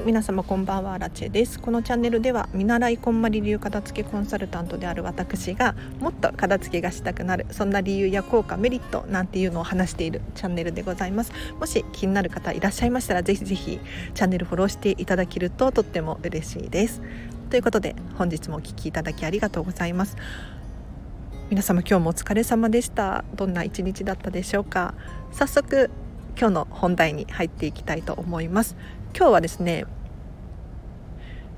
はい皆様こんばんはラチェです。このチャンネルでは見習いこんまり流片付けコンサルタントである私がもっと片付けがしたくなるそんな理由や効果メリットなんていうのを話しているチャンネルでございます。もし気になる方いらっしゃいましたらぜひぜひチャンネルフォローしていただけるととっても嬉しいです。ということで本日もお聴きいただきありがとうございます。皆様今日もお疲れ様でした。どんな一日だったでしょうか。早速今日の本題に入っていきたいと思います。今日はですね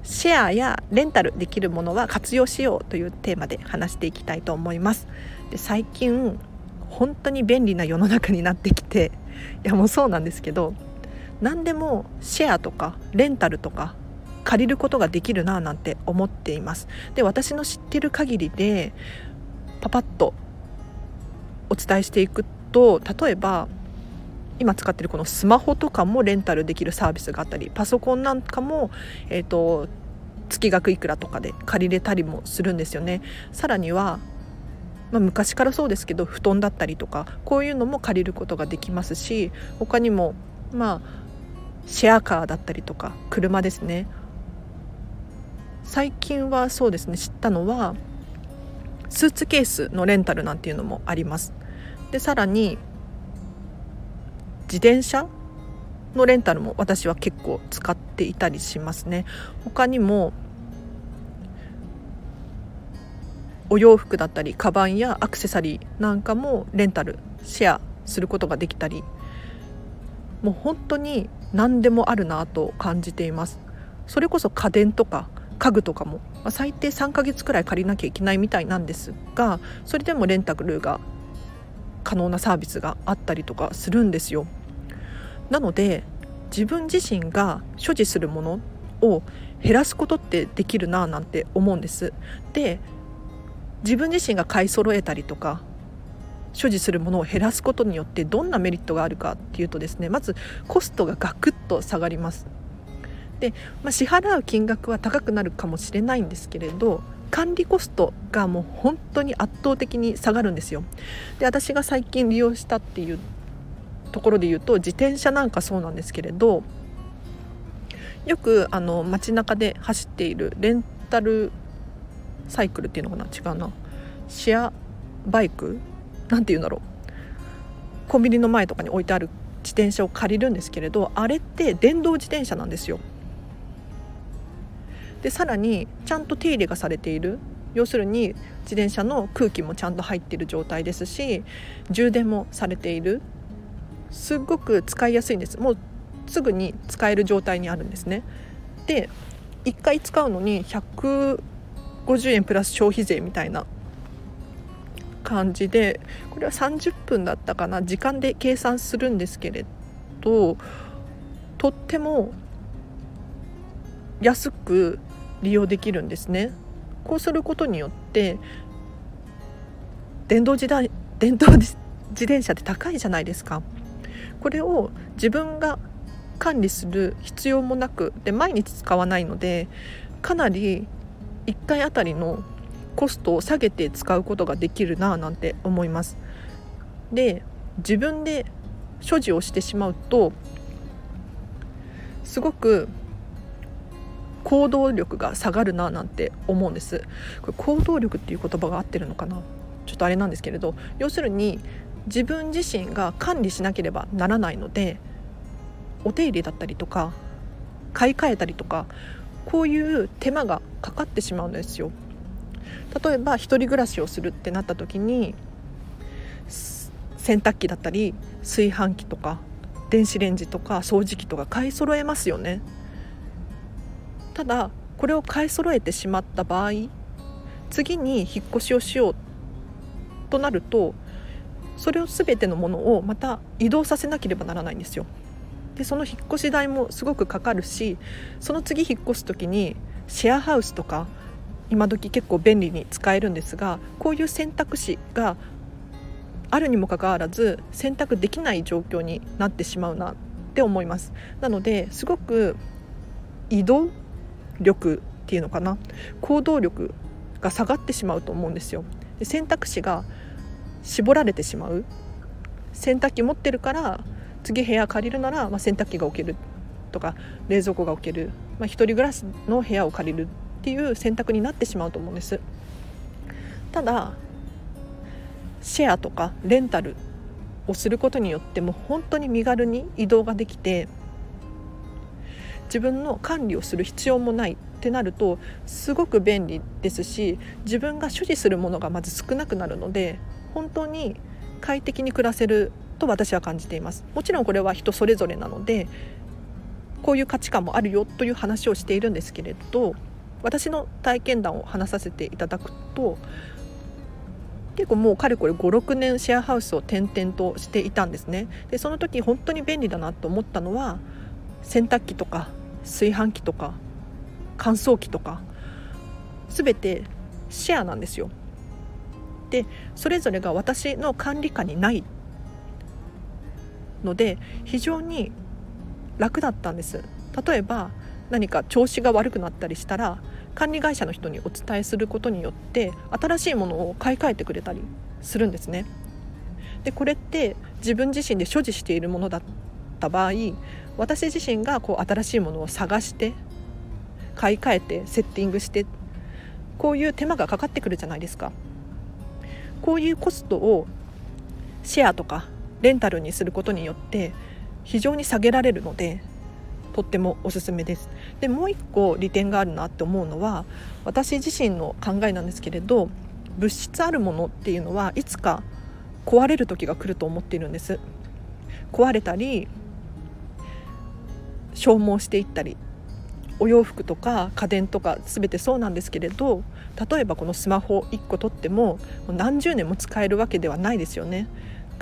シェアやレンタルできるものは活用しようというテーマで話していきたいと思います。で最近本当に便利な世の中になってきて いやもうそうなんですけど何でもシェアとかレンタルとか借りることができるななんて思っています。で私の知ってる限りでパパッとお伝えしていくと例えば今使ってるこのスマホとかもレンタルできるサービスがあったりパソコンなんかも、えーと、月額いくらとかで借りれたりもするんですよね。さらにはまあ、昔からそうですけど布団だったりとかこういうのも借りることができますし他にもまあシェアカーだったりとか車ですね最近はそうですね知ったのはスーツケースのレンタルなんていうのもありますでさらに自転車？のレンタルも私は結構使っていたりしますね。他にもお洋服だったりカバンやアクセサリーなんかもレンタルシェアすることができたり。もう本当に何でもあるなと感じています。それこそ家電とか家具とかも、最低3ヶ月くらい借りなきゃいけないみたいなんですがそれでもレンタルが可能なサービスがあったりとかするんですよ。なので自分自身が所持するものを減らすことってできるななんて思うんです。で自分自身が買い揃えたりとか所持するものを減らすことによってどんなメリットがあるかっていうとですねまずコストがガクッと下がります。で、まあ、支払う金額は高くなるかもしれないんですけれど管理コストがもう本当に圧倒的に下がるんですよ。で私が最近利用したっていうところで言うと自転車なんかそうなんですけれどよくあの街中で走っているレンタルサイクルっていうのかな？違うな。シェアバイク？なんて言うんだろう。コンビニの前とかに置いてある自転車を借りるんですけれどあれって電動自転車なんですよ。でさらにちゃんと手入れがされている。要するに自転車の空気もちゃんと入っている状態ですし充電もされている。すっごく使いやすいんですもうすぐに使える状態にあるんですねで1回使うのに150円プラス消費税みたいな感じでこれは30分だったかな時間で計算するんですけれどとっても安く利用できるんですね。こうすることによって電動自電動自転車って高いじゃないですか。これを自分が管理する必要もなくで毎日使わないのでかなり1回あたりのコストを下げて使うことができるななんて思います。で自分で所持をしてしまうとすごく行動力が下がるななんて思うんですこれ行動力っていう言葉が合ってるのかな？ちょっとあれなんですけれど要するに自分自身が管理しなければならないのでお手入れだったりとか買い替えたりとかこういう手間がかかってしまうんですよ。例えば一人暮らしをするってなった時に洗濯機だったり炊飯器とか電子レンジとか掃除機とか買い揃えますよね。ただこれを買い揃えてしまった場合次に引っ越しをしようとなるとそれを全てのものをまた移動させなければならないんですよ。でその引っ越し代もすごくかかるしその次引っ越す時にシェアハウスとか今時結構便利に使えるんですがこういう選択肢があるにもかかわらず選択できない状況になってしまうなって思いますなのですごく移動力っていうのかな行動力が下がってしまうと思うんですよ。で選択肢が絞られてしまう。洗濯機持ってるから次部屋借りるなら、まあ、洗濯機が置けるとか冷蔵庫が置ける、まあ、一人暮らしの部屋を借りるっていう選択になってしまうと思うんです。ただシェアとかレンタルをすることによっても本当に身軽に移動ができて自分の管理をする必要もないってなるとすごく便利ですし自分が所持するものがまず少なくなるので本当に快適に暮らせると私は感じています。もちろんこれは人それぞれなのでこういう価値観もあるよという話をしているんですけれど私の体験談を話させていただくと結構もうかれこれ56年シェアハウスを転々としていたんですね。でその時本当に便利だなと思ったのは洗濯機とか炊飯器とか乾燥機とか全てシェアなんですよ。でそれぞれが私の管理下にないので非常に楽だったんです例えば何か調子が悪くなったりしたら管理会社の人にお伝えすることによって新しいものを買い替えてくれたりするんですね。でこれって自分自身で所持しているものだった場合私自身がこう新しいものを探して買い替えてセッティングしてこういう手間がかかってくるじゃないですか。こういうコストをシェアとかレンタルにすることによって非常に下げられるのでとってもおすすめです。でもう一個利点があるなって思うのは私自身の考えなんですけれど物質あるものっていうのはいつか壊れる時が来ると思っているんです。壊れたり消耗していったりお洋服とか家電とか全てそうなんですけれど例えばこのスマホ1個取っても何十年も使えるわけではないですよね。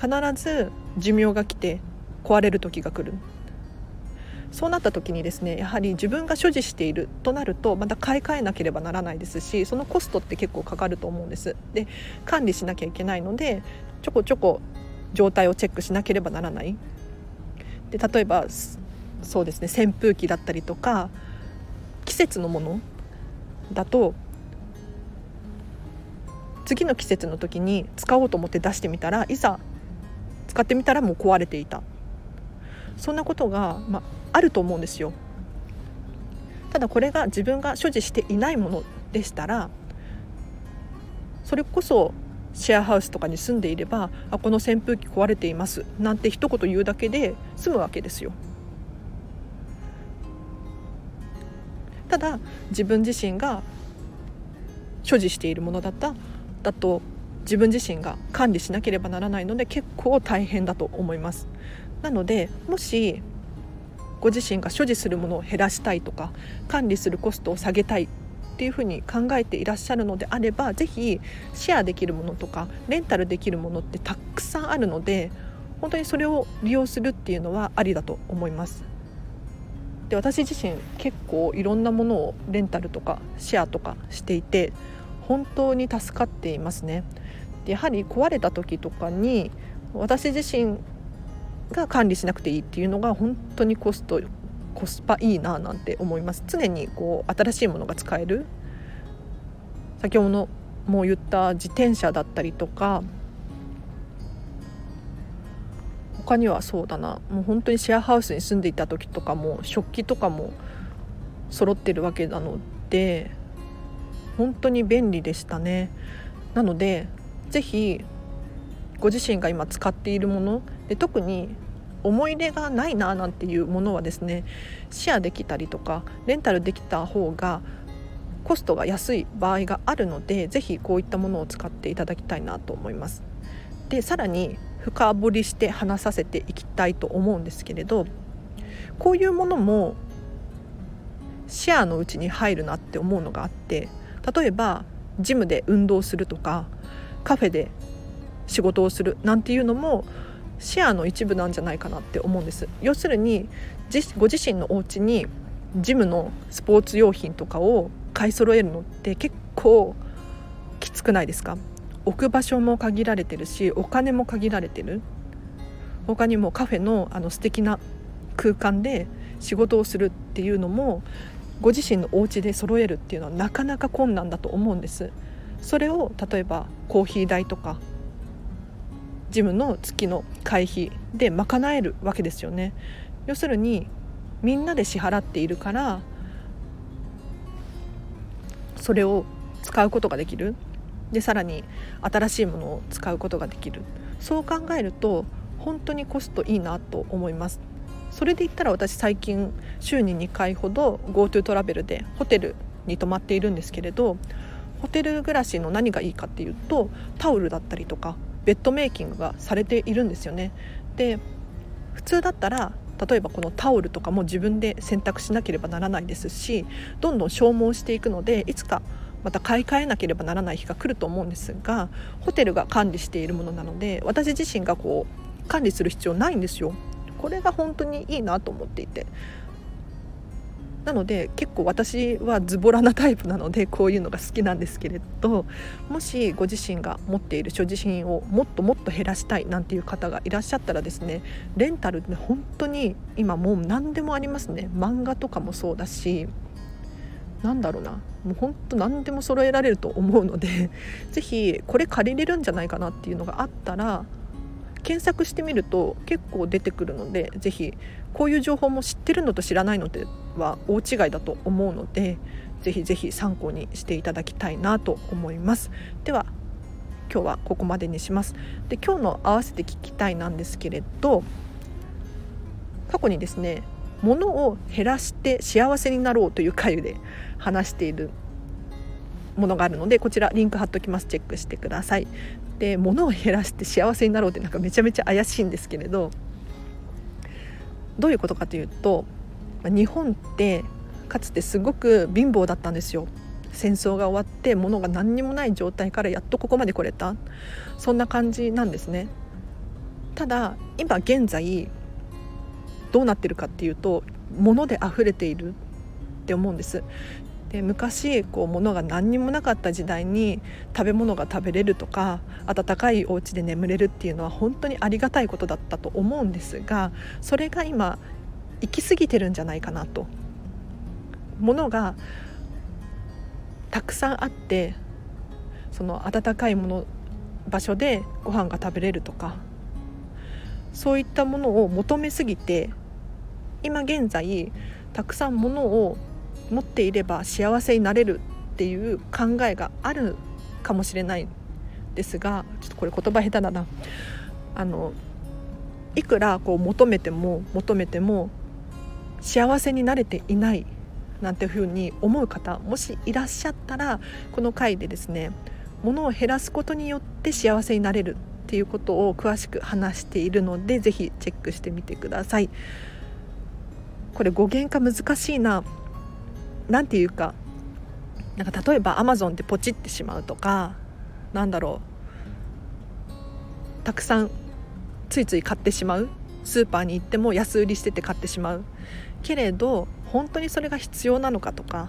必ず寿命が来て壊れる時が来る。そうなった時にですねやはり自分が所持しているとなるとまた買い替えなければならないですしそのコストって結構かかると思うんです。で管理しなきゃいけないのでちょこちょこ状態をチェックしなければならない。で例えばそうですね扇風機だったりとか季節のもの？だと次の季節の時に使おうと思って出してみたらいざ使ってみたらもう壊れていた。そんなことが、まあ、あると思うんですよ。ただこれが自分が所持していないものでしたらそれこそシェアハウスとかに住んでいればあこの扇風機壊れていますなんて一言言うだけで済むわけですよ。ただ自分自身が所持しているものだっただと自分自身が管理しなければならないので結構大変だと思いますなのでもしご自身が所持するものを減らしたいとか管理するコストを下げたいっていうふうに考えていらっしゃるのであれば是非シェアできるものとかレンタルできるものってたくさんあるので本当にそれを利用するっていうのはありだと思います。で私自身結構いろんなものをレンタルとかシェアとかしていて本当に助かっていますね。でやはり壊れた時とかに私自身が管理しなくていいっていうのが本当にコストコスパいいななんて思います常にこう新しいものが使える先ほども言った自転車だったりとか他にはそうだなもう本当にシェアハウスに住んでいた時とかも食器とかも揃ってるわけなので本当に便利でしたねなので是非ご自身が今使っているもので特に思い入れがないななんていうものはですねシェアできたりとかレンタルできた方がコストが安い場合があるのでぜひこういったものを使っていただきたいなと思います。でさらに深掘りして話させていきたいと思うんですけれどこういうものもシェアのうちに入るなって思うのがあって例えばジムで運動するとかカフェで仕事をするなんていうのもシェアの一部なんじゃないかなって思うんです。要するにご自身のお家にジムのスポーツ用品とかを買い揃えるのって結構きつくないですか？置く場所も限られてるしお金も限られてる。他にもカフェのあの素敵な空間で仕事をするっていうのもご自身のお家で揃えるっていうのはなかなか困難だと思うんです。それを例えばコーヒー代とかジムの月の会費で賄えるわけですよね。要するにみんなで支払っているからそれを使うことができる。でさらに新しいものを使うことができる。そう考えると本当にコストいいなと思います。それで言ったら私最近週に2回ほど GoTo トラベルでホテルに泊まっているんですけれどホテル暮らしの何がいいかっていうとタオルだったりとかベッドメイキングがされているんですよね。で普通だったら例えばこのタオルとかも自分で洗濯しなければならないですしどんどん消耗していくのでいつかまた買い替えなければならない日が来ると思うんですがホテルが管理しているものなので私自身がこう管理する必要ないんですよ。これが本当にいいなと思っていて。なので結構私はズボラなタイプなのでこういうのが好きなんですけれどもしご自身が持っている所持品をもっともっと減らしたいなんていう方がいらっしゃったらですねレンタルって本当に今もう何でもありますね。漫画とかもそうだしなんだろうな。もう本当何でも揃えられると思うので 是非これ借りれるんじゃないかなっていうのがあったら検索してみると結構出てくるので是非こういう情報も知ってるのと知らないのでは大違いだと思うのでぜひぜひ参考にしていただきたいなと思います。では今日はここまでにします。で今日の合わせて聞きたいなんですけれど過去にですね物を減らして幸せになろうという回で話しているものがあるのでこちらリンク貼っときます。チェックしてください。で物を減らして幸せになろうってなんかめちゃめちゃ怪しいんですけれどどういうことかというと日本ってかつてすごく貧乏だったんですよ。戦争が終わって物が何にもない状態からやっとここまで来れた。そんな感じなんですね。ただ今現在どうなってるかっていうと物で溢れているって思うんですで昔こう物が何にもなかった時代に食べ物が食べれるとか暖かいお家で眠れるっていうのは本当にありがたいことだったと思うんですがそれが今行き過ぎてるんじゃないかなと。物がたくさんあってその暖かいもの場所でご飯が食べれるとかそういったものを求めすぎて今現在たくさんものを持っていれば幸せになれるっていう考えがあるかもしれないですがちょっとこれ言葉下手だなあのいくらこう求めても求めても幸せになれていないなんていうふうに思う方もしいらっしゃったらこの回でですね物を減らすことによって幸せになれるっていうことを詳しく話しているので是非チェックしてみてください。これ語源化難しいな。何て言うか。なんか例えばアマゾンでポチってしまうとかなんだろう。たくさんついつい買ってしまう。スーパーに行っても安売りしてて買ってしまう。けれど本当にそれが必要なのかとか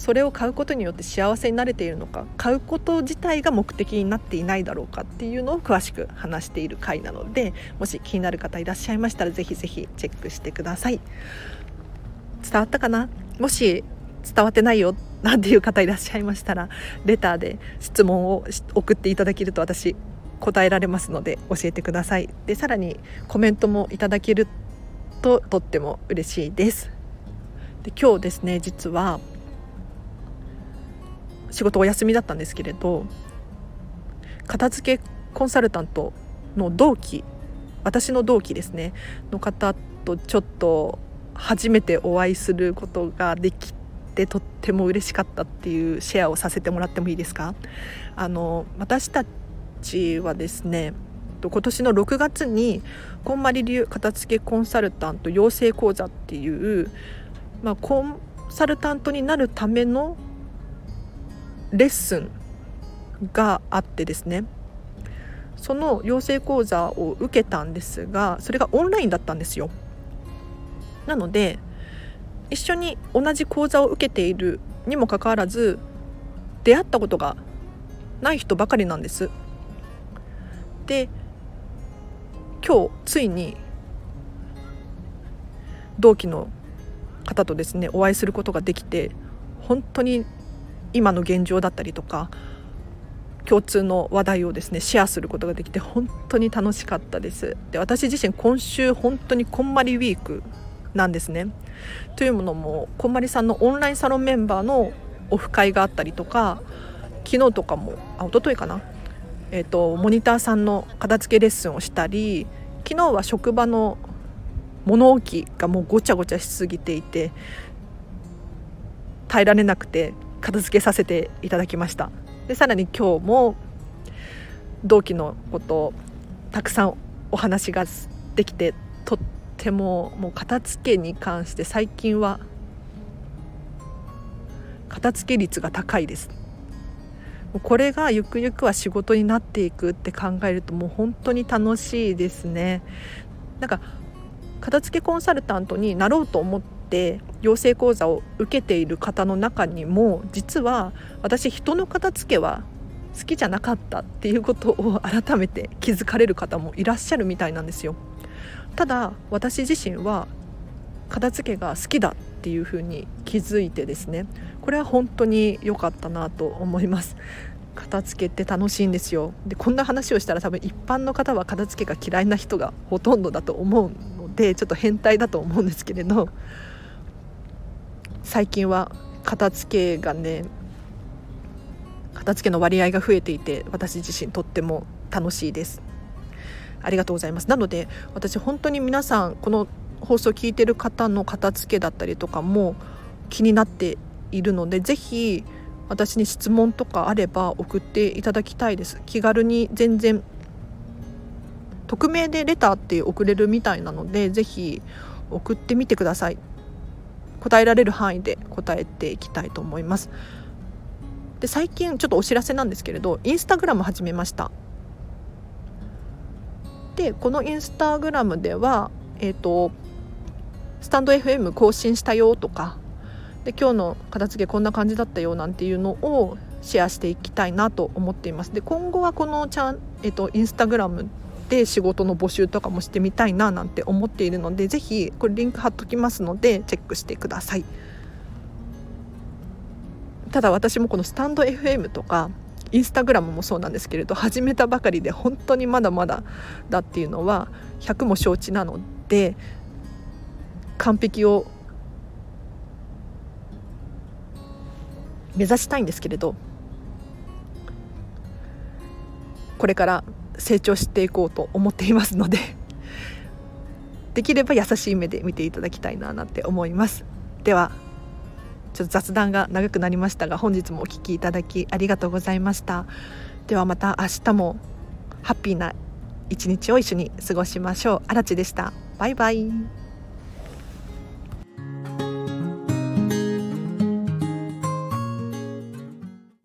それを買うことによって幸せになれているのか買うこと自体が目的になっていないだろうかっていうのを詳しく話している回なのでもし気になる方いらっしゃいましたらぜひぜひチェックしてください。伝わったかな？もし伝わってないよなんていう方いらっしゃいましたらレターで質問を送っていただけると私答えられますので教えてください。でさらにコメントもいただけるととっても嬉しいです。で今日ですね実は仕事お休みだったんですけれど片付けコンサルタントの同期私の同期ですねの方とちょっと初めてお会いすることができてとっても嬉しかったっていうシェアをさせてもらってもいいですか？あの私たちはですね今年の6月にこんまり流片付けコンサルタント養成講座っていう、まあ、コンサルタントになるためのレッスンがあってですねその養成講座を受けたんですがそれがオンラインだったんですよ。なので一緒に同じ講座を受けているにもかかわらず出会ったことがない人ばかりなんです。で今日ついに同期の方とですねお会いすることができて本当に今の現状だったりとか共通の話題をですねシェアすることができて本当に楽しかったですで私自身今週本当にこんまりウィークなんですね。というものもこんまりさんのオンラインサロンメンバーのオフ会があったりとか昨日とかもあ一昨日かな、えーと、モニターさんの片付けレッスンをしたり昨日は職場の物置がもうごちゃごちゃしすぎていて耐えられなくて片付けさせていただきました。でさらに今日も同期のことをたくさんお話ができてとってももう片付けに関して最近は片付け率が高いです。これがゆくゆくは仕事になっていくって考えるともう本当に楽しいですね。なんか片付けコンサルタントになろうと思って養成講座を受けている方の中にも実は私人の片付けは好きじゃなかったっていうことを 改めて気づかれる方もいらっしゃるみたいなんですよ。ただ私自身は片付けが好きだっていうふうに気づいてですねこれは本当に良かったなと思います。片付けって楽しいんですよ。でこんな話をしたら多分一般の方は片付けが嫌いな人がほとんどだと思うのでちょっと変態だと思うんですけれど。最近は片付けがね片付けの割合が増えていて私自身とっても楽しいです。ありがとうございます。なので私本当に皆さんこの放送を聞いてる方の片付けだったりとかも気になっているのでぜひ私に質問とかあれば送っていただきたいです。気軽に全然匿名でレターって送れるみたいなのでぜひ送ってみてください。答えられる範囲で答えていきたいと思います。で最近ちょっとお知らせなんですけれどインスタグラム始めました。でこのインスタグラムではえっ、ー、とスタンド FM 更新したよとかで今日の片付けこんな感じだったよなんていうのをシェアしていきたいなと思っています。で今後はこのチャン、えっと、インスタグラムで仕事の募集とかもしてみたいななんて思っているのでぜひこれリンク貼っときますのでチェックしてください。ただ私もこのスタンド FM とかインスタグラムもそうなんですけれど始めたばかりで本当にまだまだだっていうのは100も承知なので完璧を目指したいんですけれどこれから成長していこうと思っていますので できれば優しい目で見ていただきたいななんて思います。ではちょっと雑談が長くなりましたが本日もお聴きいただきありがとうございました。ではまた明日もハッピーな一日を一緒に過ごしましょう。あらちでした。バイバイ。